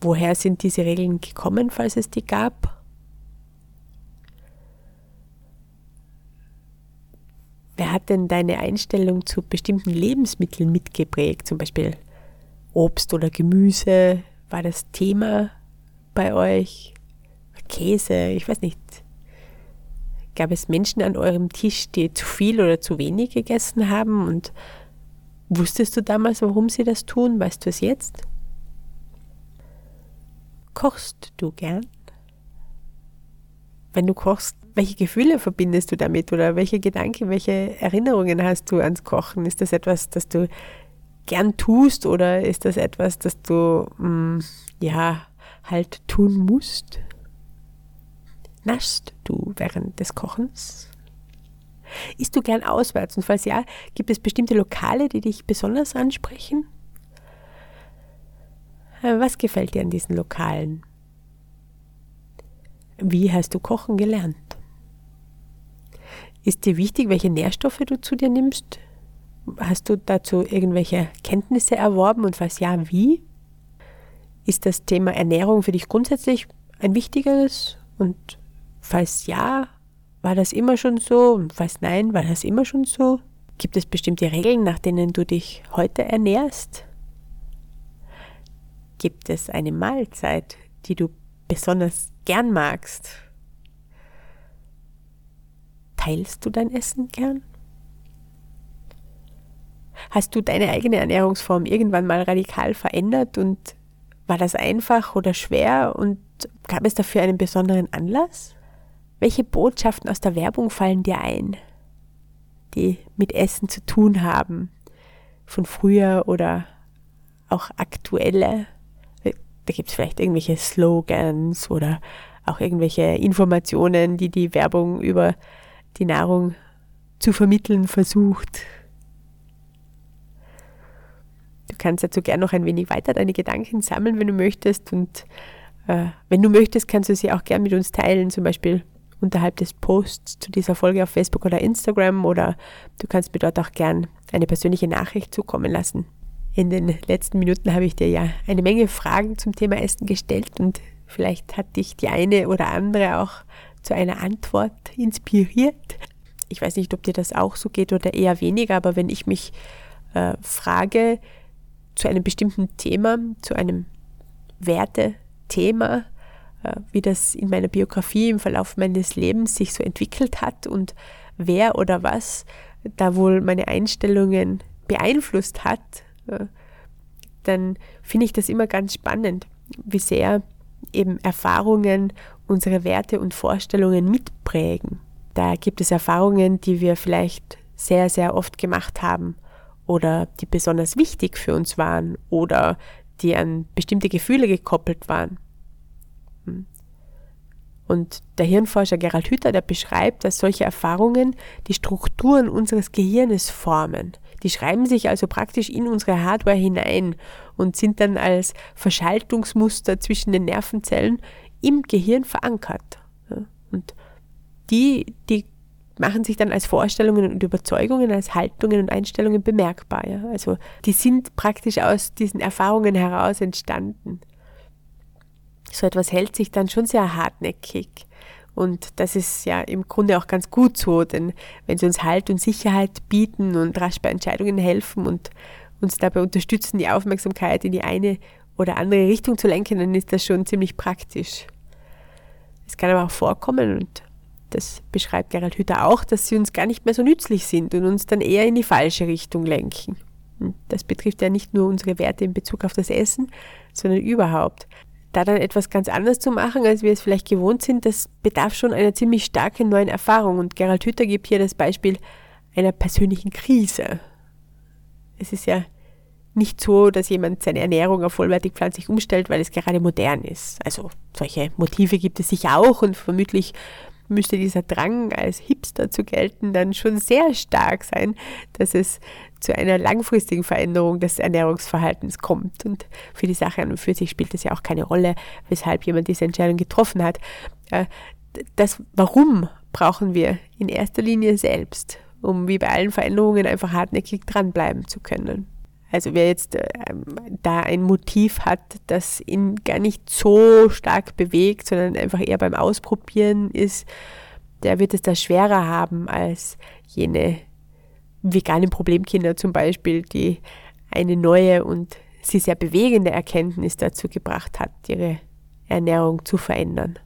Woher sind diese Regeln gekommen, falls es die gab? Wer hat denn deine Einstellung zu bestimmten Lebensmitteln mitgeprägt? Zum Beispiel Obst oder Gemüse? War das Thema bei euch? Käse? Ich weiß nicht. Gab es Menschen an eurem Tisch, die zu viel oder zu wenig gegessen haben? Und wusstest du damals, warum sie das tun? Weißt du es jetzt? Kochst du gern? Wenn du kochst, welche Gefühle verbindest du damit oder welche Gedanken, welche Erinnerungen hast du ans Kochen? Ist das etwas, das du gern tust oder ist das etwas, das du mh, mm, ja halt tun musst? Naschst du während des Kochens? Isst du gern auswärts? Und falls ja, gibt es bestimmte Lokale, die dich besonders ansprechen? Äh, was gefällt dir an diesen Lokalen? Wie hast du kochen gelernt? Ist dir wichtig, welche Nährstoffe du zu dir nimmst? Hast du dazu irgendwelche Kenntnisse erworben und falls ja, wie? Ist das Thema Ernährung für dich grundsätzlich ein wichtiges? Und falls ja, war das immer schon so? Und falls nein, war das immer schon so? Gibt es bestimmte Regeln, nach denen du dich heute ernährst? Gibt es eine Mahlzeit, die du besonders gern magst? Teilst du dein Essen gern? Hast du deine eigene Ernährungsform irgendwann mal radikal verändert und war das einfach oder schwer und gab es dafür einen besonderen Anlass? Welche Botschaften aus der Werbung fallen dir ein, die mit Essen zu tun haben? Von früher oder auch aktuelle? Da gibt es vielleicht irgendwelche Slogans oder auch irgendwelche Informationen, die die Werbung über die Nahrung zu vermitteln versucht. Du kannst dazu gerne noch ein wenig weiter deine Gedanken sammeln, wenn du möchtest. Und äh, wenn du möchtest, kannst du sie auch gerne mit uns teilen, zum Beispiel unterhalb des Posts zu dieser Folge auf Facebook oder Instagram oder du kannst mir dort auch gern eine persönliche Nachricht zukommen lassen. In den letzten Minuten habe ich dir ja eine Menge Fragen zum Thema Essen gestellt und vielleicht hat dich die eine oder andere auch zu einer Antwort inspiriert. Ich weiß nicht, ob dir das auch so geht oder eher weniger, aber wenn ich mich äh, frage zu einem bestimmten Thema, zu einem Wertethema, wie das in meiner Biografie im Verlauf meines Lebens sich so entwickelt hat und wer oder was da wohl meine Einstellungen beeinflusst hat, äh, dann finde ich das immer ganz spannend, wie sehr eben Erfahrungen unsere Werte und Vorstellungen mitprägen. Da gibt es Erfahrungen, die wir vielleicht sehr, sehr oft gemacht haben oder die besonders wichtig für uns waren oder die an bestimmte Gefühle gekoppelt waren. Und der Hirnforscher Gerald Hüther, der beschreibt, dass solche Erfahrungen die Strukturen unseres Gehirnes formen. Die schreiben sich also praktisch in unsere Hardware hinein und sind dann als Verschaltungsmuster zwischen den Nervenzellen im Gehirn verankert. Und die, die machen sich dann als Vorstellungen und Überzeugungen, als Haltungen und Einstellungen bemerkbar. Ja? Also die sind praktisch aus diesen Erfahrungen heraus entstanden. So etwas hält sich dann schon sehr hartnäckig. Und das ist ja im Grunde auch ganz gut so, denn wenn sie uns Halt und Sicherheit bieten und rasch bei Entscheidungen helfen und uns dabei unterstützen, die Aufmerksamkeit in die eine oder andere Richtung zu lenken, dann ist das schon ziemlich praktisch. Es kann aber auch vorkommen, und das beschreibt Gerald Hüther auch, dass sie uns gar nicht mehr so nützlich sind und uns dann eher in die falsche Richtung lenken. Und das betrifft ja nicht nur unsere Werte in Bezug auf das Essen, sondern überhaupt. Da dann etwas ganz anderes zu machen, als wir es vielleicht gewohnt sind, das bedarf schon einer ziemlich starken neuen Erfahrung. Und Gerald Hüther gibt hier das Beispiel einer persönlichen Krise. Es ist ja nicht so, dass jemand seine Ernährung auf vollwertig pflanzlich umstellt, weil es gerade modern ist. Also solche Motive gibt es sicher auch und vermutlich müsste dieser Drang als Hipster zu gelten dann schon sehr stark sein, dass es zu einer langfristigen Veränderung des Ernährungsverhaltens kommt. Und für die Sache an und für sich spielt es ja auch keine Rolle, weshalb jemand diese Entscheidung getroffen hat. Äh, das Warum brauchen wir in erster Linie selbst, um wie bei allen Veränderungen einfach hartnäckig dranbleiben zu können. Also wer jetzt äh, da ein Motiv hat, das ihn gar nicht so stark bewegt, sondern einfach eher beim Ausprobieren ist, der wird es da schwerer haben als jene veganen Problemkinder zum Beispiel, die eine neue und sie sehr bewegende Erkenntnis dazu gebracht hat, ihre Ernährung zu verändern.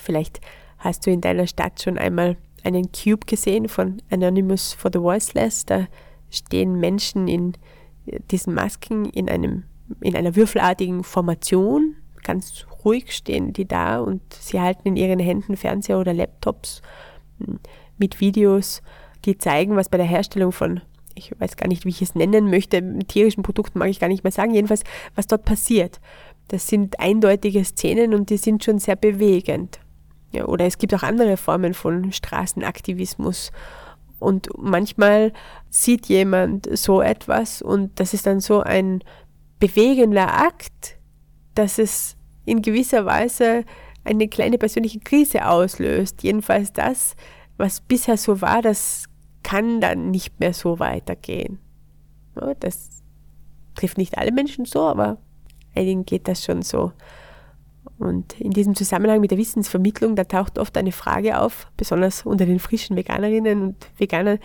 Vielleicht hast du in deiner Stadt schon einmal einen Cube gesehen von Anonymous for the Voiceless. Da stehen Menschen in diesen Masken in, einem, in einer würfelartigen Formation. Ganz ruhig stehen die da und sie halten in ihren Händen Fernseher oder Laptops hm, mit Videos, die zeigen, was bei der Herstellung von, ich weiß gar nicht, wie ich es nennen möchte, tierischen Produkten mag ich gar nicht mehr sagen, jedenfalls, was dort passiert. Das sind eindeutige Szenen und die sind schon sehr bewegend. Ja, oder es gibt auch andere Formen von Straßenaktivismus und manchmal sieht jemand so etwas und das ist dann so ein bewegender Akt, dass es in gewisser Weise eine kleine persönliche Krise auslöst. Jedenfalls das, was bisher so war, das kann dann nicht mehr so weitergehen. das trifft nicht alle Menschen so, aber einigen geht das schon so. Und in diesem Zusammenhang mit der Wissensvermittlung, da taucht oft eine Frage auf, besonders unter den frischen Veganerinnen und Veganern.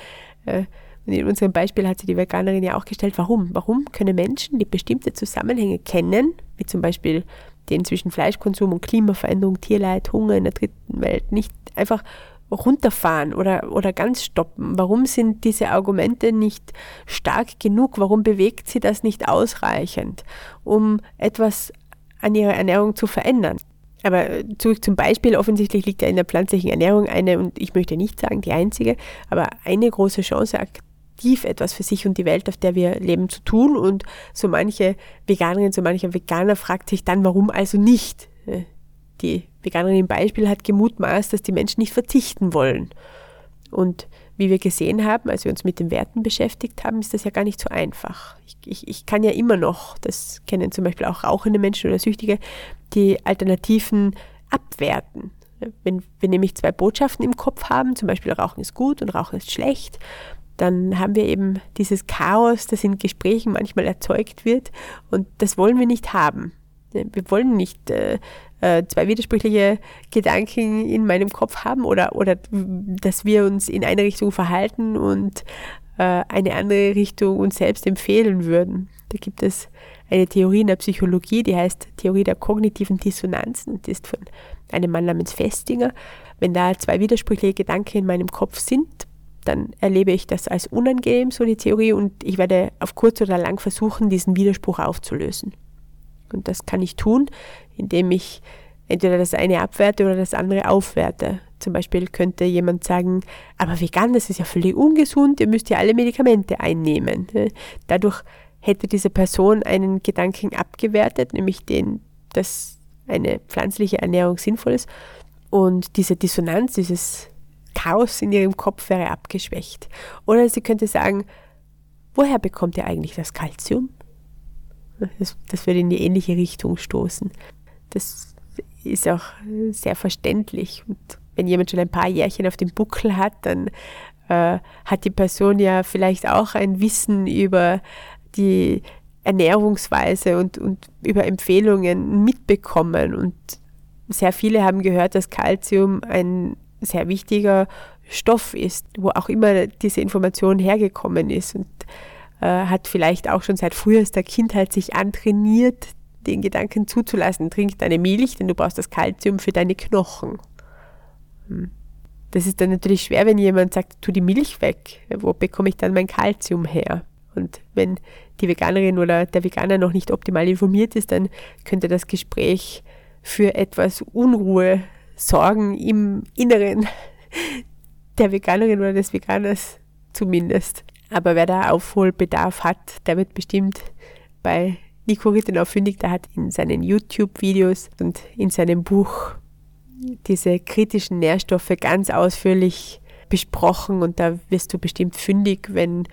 Äh, in unserem Beispiel hat sie die Veganerin ja auch gestellt, warum? Warum können Menschen, die bestimmte Zusammenhänge kennen, wie zum Beispiel den zwischen Fleischkonsum und Klimaveränderung, Tierleid, Hunger in der dritten Welt, nicht einfach runterfahren oder, oder ganz stoppen? Warum sind diese Argumente nicht stark genug? Warum bewegt sie das nicht ausreichend, um etwas an ihrer Ernährung zu verändern. Aber zurück zum Beispiel, offensichtlich liegt ja in der pflanzlichen Ernährung eine, und ich möchte nicht sagen die einzige, aber eine große Chance, aktiv etwas für sich und die Welt, auf der wir leben, zu tun. Und so manche Veganerin, so mancher Veganer fragt sich dann, warum also nicht? Die Veganerin im Beispiel hat gemutmaßt, dass die Menschen nicht verzichten wollen. Und wie wir gesehen haben, als wir uns mit den Werten beschäftigt haben, ist das ja gar nicht so einfach. Ich, ich, ich kann ja immer noch, das kennen zum Beispiel auch rauchende Menschen oder Süchtige, die Alternativen abwerten. Wenn wir nämlich zwei Botschaften im Kopf haben, zum Beispiel Rauchen ist gut und Rauchen ist schlecht, dann haben wir eben dieses Chaos, das in Gesprächen manchmal erzeugt wird und das wollen wir nicht haben. Wir wollen nicht äh, äh, zwei widersprüchliche Gedanken in meinem Kopf haben oder, oder dass wir uns in eine Richtung verhalten und äh, eine andere Richtung uns selbst empfehlen würden. Da gibt es eine Theorie in der Psychologie, die heißt Theorie der kognitiven Dissonanzen. Die ist von einem Mann namens Festinger. Wenn da zwei widersprüchliche Gedanken in meinem Kopf sind, dann erlebe ich das als unangenehm, so die Theorie, und ich werde auf kurz oder lang versuchen, diesen Widerspruch aufzulösen. Und das kann ich tun, indem ich entweder das eine abwerte oder das andere aufwerte. Zum Beispiel könnte jemand sagen, aber vegan, das ist ja völlig ungesund, ihr müsst ja alle Medikamente einnehmen. Dadurch hätte diese Person einen Gedanken abgewertet, nämlich den, dass eine pflanzliche Ernährung sinnvoll ist. Und diese Dissonanz, dieses Chaos in ihrem Kopf wäre abgeschwächt. Oder sie könnte sagen, woher bekommt ihr eigentlich das Kalzium? Das, das würde in die ähnliche Richtung stoßen. Das ist auch sehr verständlich. Und wenn jemand schon ein paar Jährchen auf dem Buckel hat, dann äh, hat die Person ja vielleicht auch ein Wissen über die Ernährungsweise und, und über Empfehlungen mitbekommen. Und sehr viele haben gehört, dass Kalzium ein sehr wichtiger Stoff ist, wo auch immer diese Information hergekommen ist. Und äh, hat vielleicht auch schon seit frühester Kindheit sich antrainiert, den Gedanken zuzulassen, trink deine Milch, denn du brauchst das Kalzium für deine Knochen. Hm. Das ist dann natürlich schwer, wenn jemand sagt, tu die Milch weg. Wo bekomme ich dann mein Kalzium her? Und wenn die Veganerin oder der Veganer noch nicht optimal informiert ist, dann könnte das Gespräch für etwas Unruhe sorgen im Inneren der Veganerin oder des Veganers zumindest. Aber wer da Aufholbedarf hat, der wird bestimmt bei Nico Rittenau fündig. Der hat in seinen YouTube-Videos und in seinem Buch diese kritischen Nährstoffe ganz ausführlich besprochen und da wirst du bestimmt fündig, wenn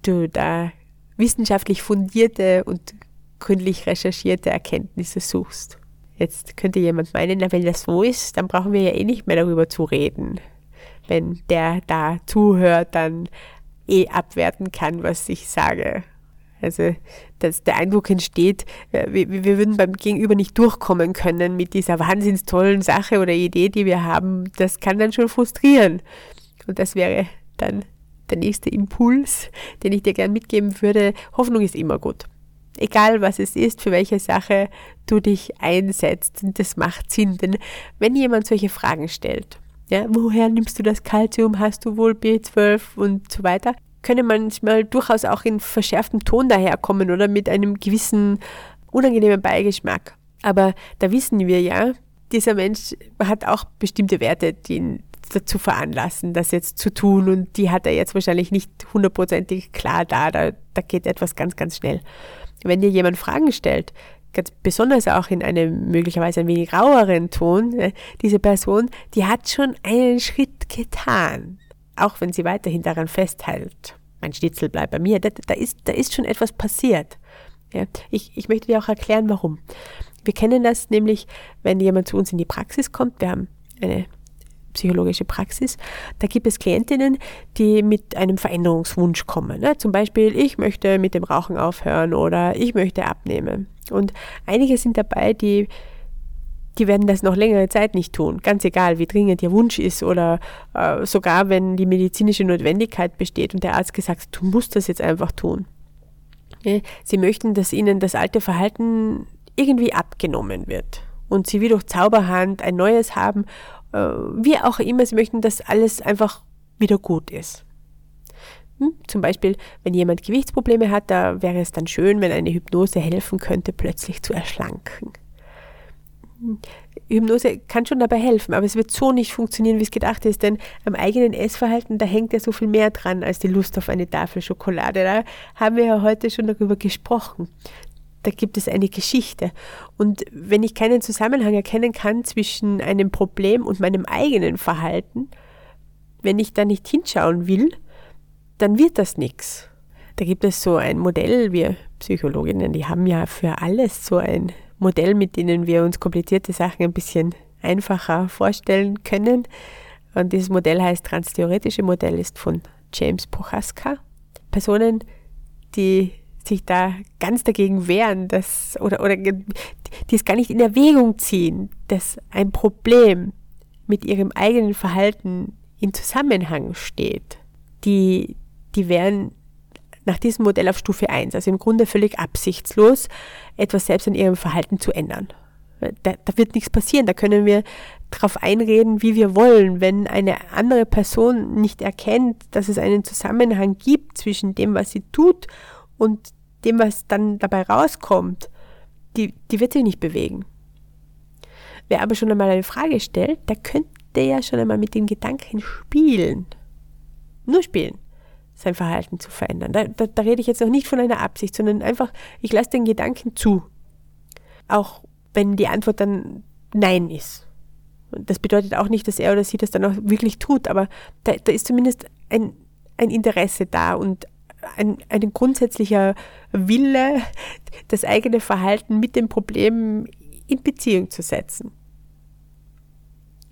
du da wissenschaftlich fundierte und gründlich recherchierte Erkenntnisse suchst. Jetzt könnte jemand meinen, na, wenn das so ist, dann brauchen wir ja eh nicht mehr darüber zu reden. Wenn der da zuhört, dann eh abwerten kann, was ich sage. Also, dass der Eindruck entsteht, äh, wir, wir würden beim Gegenüber nicht durchkommen können mit dieser wahnsinns tollen Sache oder Idee, die wir haben. Das kann dann schon frustrieren. Und das wäre dann der nächste Impuls, den ich dir gern mitgeben würde. Hoffnung ist immer gut. Egal was es ist, für welche Sache du dich einsetzt. Das macht Sinn. Denn wenn jemand solche Fragen stellt, ja, woher nimmst du das Kalzium? Hast du wohl B12 und so weiter? Können manchmal durchaus auch in verschärftem Ton daherkommen oder mit einem gewissen unangenehmen Beigeschmack. Aber da wissen wir ja, dieser Mensch hat auch bestimmte Werte, die ihn dazu veranlassen, das jetzt zu tun. Und die hat er jetzt wahrscheinlich nicht hundertprozentig klar da. da. Da geht etwas ganz, ganz schnell. Wenn dir jemand Fragen stellt, ganz besonders auch in einem möglicherweise ein wenig raueren Ton, äh, diese Person, die hat schon einen Schritt getan, auch wenn sie weiterhin daran festhält. Mein Schnitzel bleibt bei mir. Da, da, ist, da ist schon etwas passiert. Ja, ich, ich möchte dir auch erklären, warum. Wir kennen das nämlich, wenn jemand zu uns in die Praxis kommt. Wir haben eine psychologische Praxis. Da gibt es Klientinnen, die mit einem Veränderungswunsch kommen. Ne? Zum Beispiel, ich möchte mit dem Rauchen aufhören oder ich möchte abnehmen. Und einige sind dabei, die, die werden das noch längere Zeit nicht tun. Ganz egal, wie dringend ihr Wunsch ist oder äh, sogar wenn die medizinische Notwendigkeit besteht und der Arzt gesagt, du musst das jetzt einfach tun. Sie möchten, dass ihnen das alte Verhalten irgendwie abgenommen wird und sie wie durch Zauberhand ein neues haben äh, wie auch immer, sie möchten, dass alles einfach wieder gut ist. Hm? Zum Beispiel, wenn jemand Gewichtsprobleme hat, da wäre es dann schön, wenn eine Hypnose helfen könnte, plötzlich zu erschlanken. Hypnose kann schon dabei helfen, aber es wird so nicht funktionieren, wie es gedacht ist, denn am eigenen Essverhalten, da hängt ja so viel mehr dran als die Lust auf eine Tafel Schokolade. Da haben wir ja heute schon darüber gesprochen da gibt es eine Geschichte. Und wenn ich keinen Zusammenhang erkennen kann zwischen einem Problem und meinem eigenen Verhalten, wenn ich da nicht hinschauen will, dann wird das nichts. Da gibt es so ein Modell, wir Psychologinnen, die haben ja für alles so ein Modell, mit denen wir uns komplizierte Sachen ein bisschen einfacher vorstellen können. Und dieses Modell heißt Transtheoretische Modell, ist von James Prochaska. Personen, die sich da ganz dagegen wehren, dass, oder, oder die es gar nicht in Erwägung ziehen, dass ein Problem mit ihrem eigenen Verhalten in Zusammenhang steht, die, die wären nach diesem Modell auf Stufe 1, also im Grunde völlig absichtslos, etwas selbst an ihrem Verhalten zu ändern. Da, da wird nichts passieren, da können wir darauf einreden, wie wir wollen. Wenn eine andere Person nicht erkennt, dass es einen Zusammenhang gibt zwischen dem, was sie tut und dem, was dann dabei rauskommt, die, die wird sich nicht bewegen. Wer aber schon einmal eine Frage stellt, der könnte ja schon einmal mit den Gedanken spielen. Nur spielen, sein Verhalten zu verändern. Da, da, da rede ich jetzt noch nicht von einer Absicht, sondern einfach, ich lasse den Gedanken zu. Auch wenn die Antwort dann Nein ist. Und das bedeutet auch nicht, dass er oder sie das dann auch wirklich tut, aber da, da ist zumindest ein, ein Interesse da und ein, ein grundsätzlicher Wille, das eigene Verhalten mit dem Problem in Beziehung zu setzen.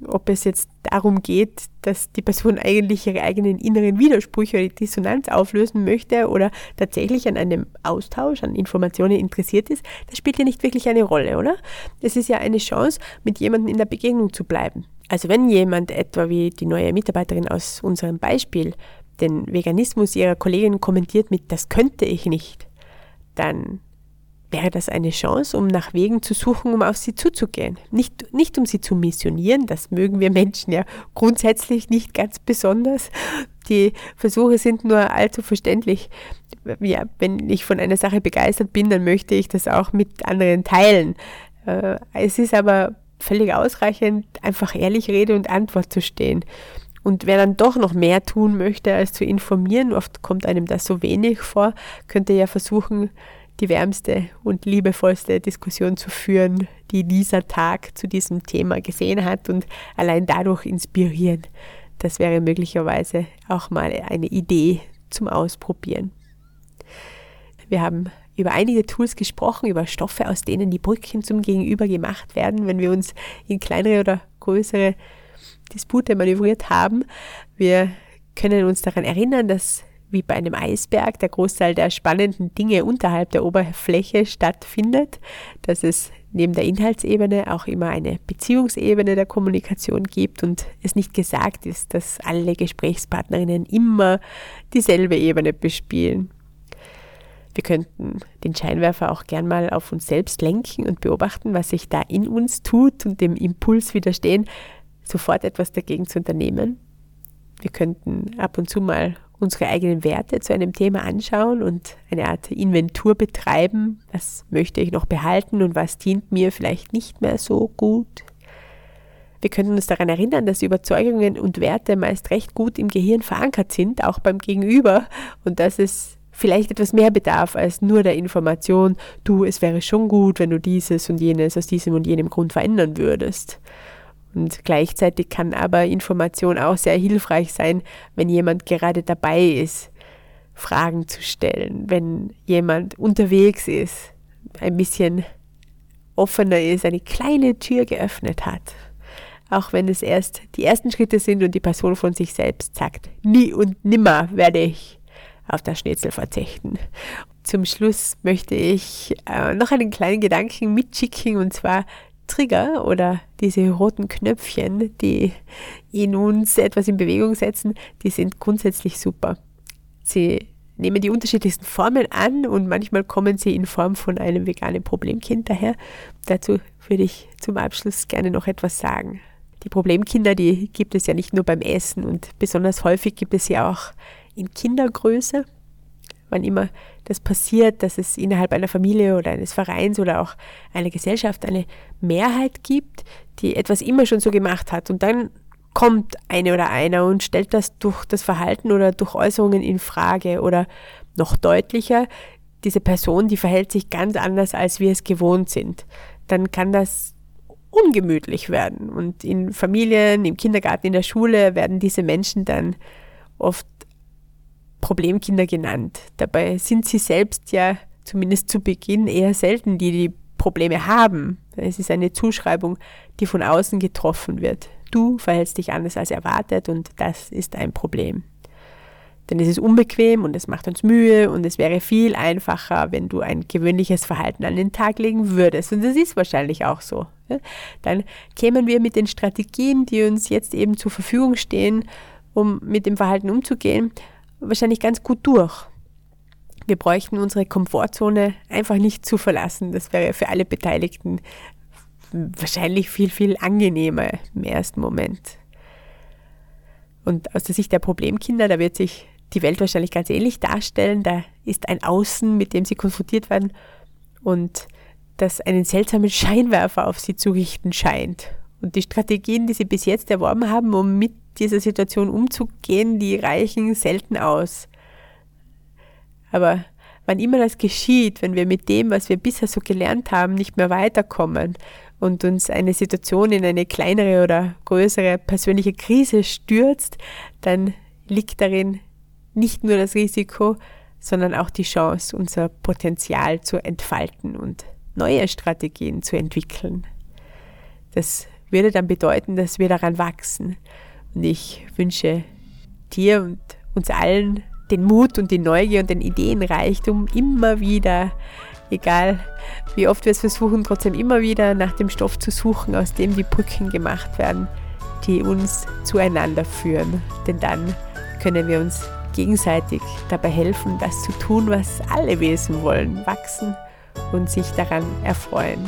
Ob es jetzt darum geht, dass die Person eigentlich ihre eigenen inneren Widersprüche oder Dissonanz auflösen möchte oder tatsächlich an einem Austausch, an Informationen interessiert ist, das spielt ja nicht wirklich eine Rolle, oder? Es ist ja eine Chance, mit jemandem in der Begegnung zu bleiben. Also wenn jemand etwa wie die neue Mitarbeiterin aus unserem Beispiel den Veganismus ihrer Kollegin kommentiert mit, das könnte ich nicht, dann wäre das eine Chance, um nach Wegen zu suchen, um auf sie zuzugehen. Nicht, nicht um sie zu missionieren, das mögen wir Menschen ja grundsätzlich nicht ganz besonders. Die Versuche sind nur allzu verständlich. Ja, wenn ich von einer Sache begeistert bin, dann möchte ich das auch mit anderen teilen. Äh, es ist aber völlig ausreichend, einfach ehrlich Rede und Antwort zu stehen Und wer dann doch noch mehr tun möchte, als zu informieren, oft kommt einem das so wenig vor, könnte ja versuchen, die wärmste und liebevollste Diskussion zu führen, die dieser Tag zu diesem Thema gesehen hat und allein dadurch inspirieren. Das wäre möglicherweise auch mal eine Idee zum Ausprobieren. Wir haben über einige Tools gesprochen, über Stoffe, aus denen die Brückchen zum Gegenüber gemacht werden, wenn wir uns in kleinere oder größere Dispute manövriert haben. Wir können uns daran erinnern, dass wie bei einem Eisberg der Großteil der spannenden Dinge unterhalb der Oberfläche stattfindet, dass es neben der Inhaltsebene auch immer eine Beziehungsebene der Kommunikation gibt und es nicht gesagt ist, dass alle Gesprächspartnerinnen immer dieselbe Ebene bespielen. Wir könnten den Scheinwerfer auch gern mal auf uns selbst lenken und beobachten, was sich da in uns tut und dem Impuls widerstehen, sofort etwas dagegen zu unternehmen. Wir könnten ab und zu mal unsere eigenen Werte zu einem Thema anschauen und eine Art Inventur betreiben. Was möchte ich noch behalten und was dient mir vielleicht nicht mehr so gut? Wir könnten uns daran erinnern, dass Überzeugungen und Werte meist recht gut im Gehirn verankert sind, auch beim Gegenüber, und dass es vielleicht etwas mehr bedarf als nur der Information, du, es wäre schon gut, wenn du dieses und jenes aus diesem und jenem Grund verändern würdest. Und gleichzeitig kann aber Information auch sehr hilfreich sein, wenn jemand gerade dabei ist, Fragen zu stellen, wenn jemand unterwegs ist, ein bisschen offener ist, eine kleine Tür geöffnet hat. Auch wenn es erst die ersten Schritte sind und die Person von sich selbst sagt, nie und nimmer werde ich auf das Schnitzel verzichten. Zum Schluss möchte ich äh, noch einen kleinen Gedanken mitschicken und zwar Trigger oder diese roten Knöpfchen, die in uns etwas in Bewegung setzen, die sind grundsätzlich super. Sie nehmen die unterschiedlichsten Formen an und manchmal kommen sie in Form von einem veganen Problemkind daher. Dazu würde ich zum Abschluss gerne noch etwas sagen. Die Problemkinder, die gibt es ja nicht nur beim Essen und besonders häufig gibt es sie auch in Kindergröße wann immer das passiert, dass es innerhalb einer Familie oder eines Vereins oder auch einer Gesellschaft eine Mehrheit gibt, die etwas immer schon so gemacht hat und dann kommt eine oder einer und stellt das durch das Verhalten oder durch Äußerungen in Frage oder noch deutlicher, diese Person, die verhält sich ganz anders, als wir es gewohnt sind. Dann kann das ungemütlich werden. Und in Familien, im Kindergarten, in der Schule werden diese Menschen dann oft Problemkinder genannt. Dabei sind sie selbst ja zumindest zu Beginn eher selten, die die Probleme haben. Es ist eine Zuschreibung, die von außen getroffen wird. Du verhältst dich anders als erwartet und das ist ein Problem. Denn es ist unbequem und es macht uns Mühe und es wäre viel einfacher, wenn du ein gewöhnliches Verhalten an den Tag legen würdest. Und das ist wahrscheinlich auch so. Dann kämen wir mit den Strategien, die uns jetzt eben zur Verfügung stehen, um mit dem Verhalten umzugehen, wahrscheinlich ganz gut durch. Wir bräuchten unsere Komfortzone einfach nicht zu verlassen. Das wäre für alle Beteiligten wahrscheinlich viel, viel angenehmer im ersten Moment. Und aus der Sicht der Problemkinder, da wird sich die Welt wahrscheinlich ganz ähnlich darstellen. Da ist ein Außen, mit dem sie konfrontiert werden und das einen seltsamen Scheinwerfer auf sie zu richten scheint. Und die Strategien, die sie bis jetzt erworben haben, um mit dieser Situation umzugehen, die reichen selten aus. Aber wann immer das geschieht, wenn wir mit dem, was wir bisher so gelernt haben, nicht mehr weiterkommen und uns eine Situation in eine kleinere oder größere persönliche Krise stürzt, dann liegt darin nicht nur das Risiko, sondern auch die Chance, unser Potenzial zu entfalten und neue Strategien zu entwickeln. Das würde dann bedeuten, dass wir daran wachsen und ich wünsche dir und uns allen den Mut und die Neugier und den Ideenreichtum immer wieder, egal wie oft wir es versuchen, trotzdem immer wieder nach dem Stoff zu suchen, aus dem die Brücken gemacht werden, die uns zueinander führen. Denn dann können wir uns gegenseitig dabei helfen, das zu tun, was alle Wesen wollen, wachsen und sich daran erfreuen.